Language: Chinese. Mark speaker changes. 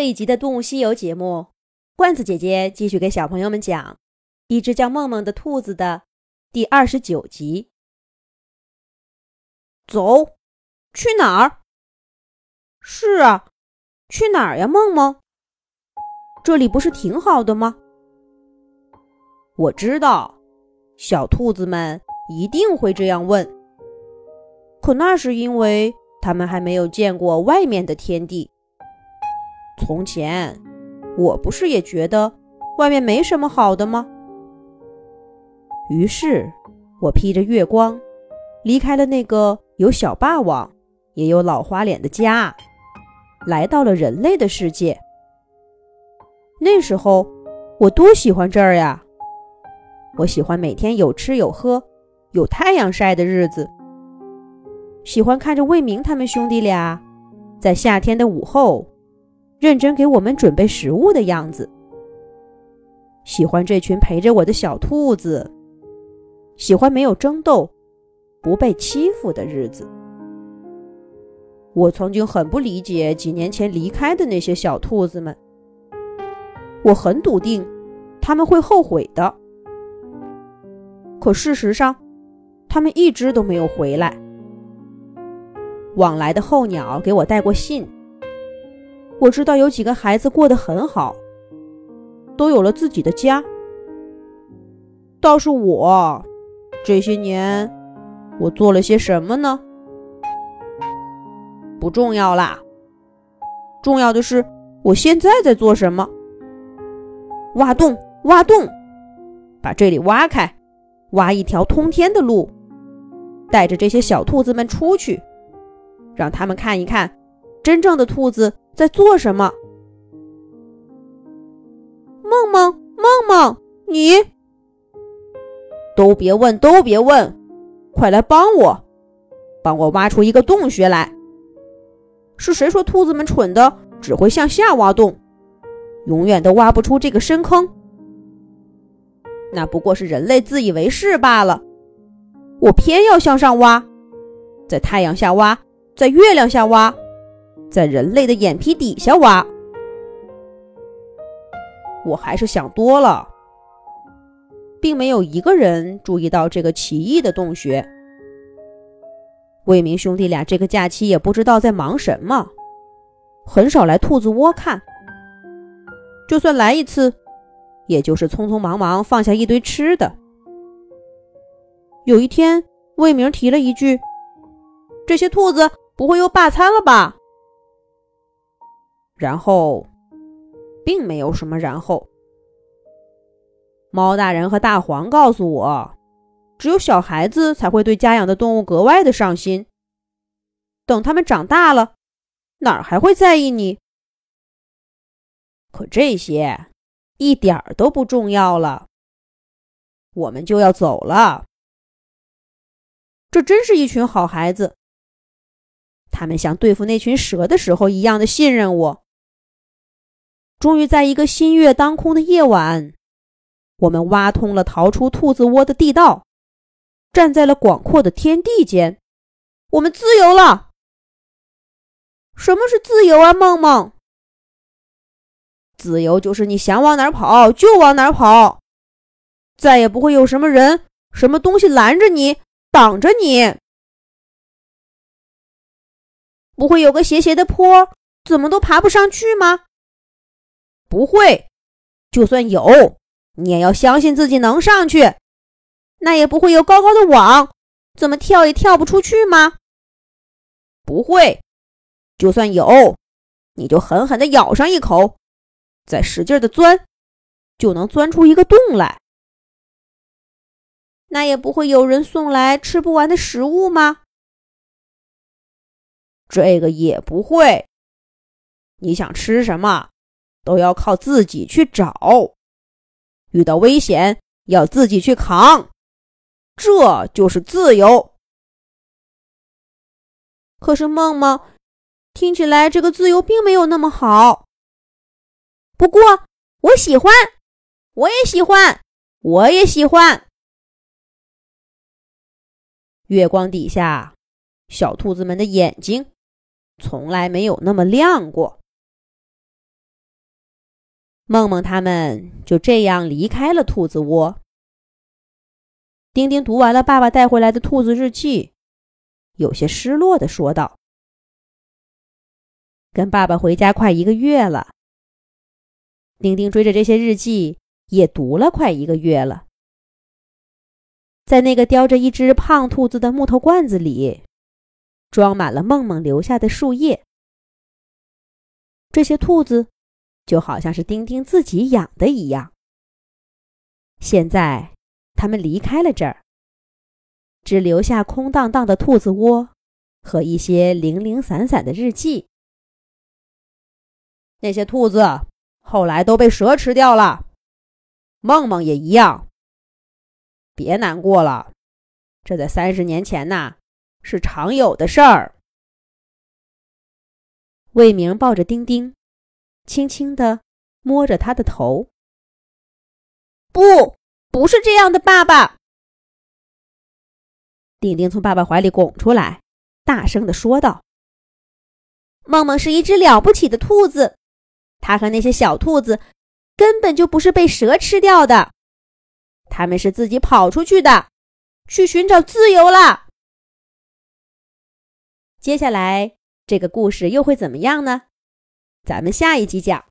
Speaker 1: 这一集的《动物西游》节目，罐子姐姐继续给小朋友们讲一只叫梦梦的兔子的第二十九集。
Speaker 2: 走，去哪儿？是啊，去哪儿呀，梦梦？这里不是挺好的吗？
Speaker 1: 我知道，小兔子们一定会这样问。可那是因为他们还没有见过外面的天地。从前，我不是也觉得外面没什么好的吗？于是，我披着月光，离开了那个有小霸王，也有老花脸的家，来到了人类的世界。那时候，我多喜欢这儿呀！我喜欢每天有吃有喝、有太阳晒的日子，喜欢看着魏明他们兄弟俩在夏天的午后。认真给我们准备食物的样子，喜欢这群陪着我的小兔子，喜欢没有争斗、不被欺负的日子。我曾经很不理解几年前离开的那些小兔子们，我很笃定他们会后悔的。可事实上，他们一直都没有回来。往来的候鸟给我带过信。我知道有几个孩子过得很好，都有了自己的家。倒是我，这些年我做了些什么呢？不重要啦，重要的是我现在在做什么。挖洞，挖洞，把这里挖开，挖一条通天的路，带着这些小兔子们出去，让他们看一看真正的兔子。在做什么？
Speaker 2: 梦梦，梦梦，你
Speaker 1: 都别问，都别问，快来帮我，帮我挖出一个洞穴来。是谁说兔子们蠢的，只会向下挖洞，永远都挖不出这个深坑？那不过是人类自以为是罢了。我偏要向上挖，在太阳下挖，在月亮下挖。在人类的眼皮底下挖，我还是想多了，并没有一个人注意到这个奇异的洞穴。魏明兄弟俩这个假期也不知道在忙什么，很少来兔子窝看。就算来一次，也就是匆匆忙忙放下一堆吃的。有一天，魏明提了一句：“这些兔子不会又罢餐了吧？”然后，并没有什么然后。猫大人和大黄告诉我，只有小孩子才会对家养的动物格外的上心。等他们长大了，哪儿还会在意你？可这些一点儿都不重要了。我们就要走了。这真是一群好孩子。他们像对付那群蛇的时候一样的信任我。终于在一个新月当空的夜晚，我们挖通了逃出兔子窝的地道，站在了广阔的天地间。我们自由了。什么是自由啊，梦梦？自由就是你想往哪儿跑就往哪儿跑，再也不会有什么人、什么东西拦着你、挡着你。不会有个斜斜的坡，怎么都爬不上去吗？不会，就算有，你也要相信自己能上去。那也不会有高高的网，怎么跳也跳不出去吗？不会，就算有，你就狠狠的咬上一口，再使劲的钻，就能钻出一个洞来。那也不会有人送来吃不完的食物吗？这个也不会。你想吃什么？都要靠自己去找，遇到危险要自己去扛，这就是自由。可是梦梦，听起来这个自由并没有那么好。不过我喜欢，我也喜欢，我也喜欢。月光底下，小兔子们的眼睛从来没有那么亮过。梦梦他们就这样离开了兔子窝。丁丁读完了爸爸带回来的兔子日记，有些失落的说道：“跟爸爸回家快一个月了。”丁丁追着这些日记也读了快一个月了。在那个叼着一只胖兔子的木头罐子里，装满了梦梦留下的树叶。这些兔子就好像是丁丁自己养的一样。现在，他们离开了这儿，只留下空荡荡的兔子窝和一些零零散散的日记。那些兔子后来都被蛇吃掉了，梦梦也一样。别难过了，这在三十年前呐是常有的事儿。魏明抱着丁丁，轻轻地摸着他的头。
Speaker 2: 不，不是这样的，爸爸。
Speaker 1: 丁丁从爸爸怀里拱出来，大声地说道：“
Speaker 2: 梦梦是一只了不起的兔子，它和那些小兔子根本就不是被蛇吃掉的，它们是自己跑出去的，去寻找自由了。”
Speaker 1: 接下来。这个故事又会怎么样呢？咱们下一集讲。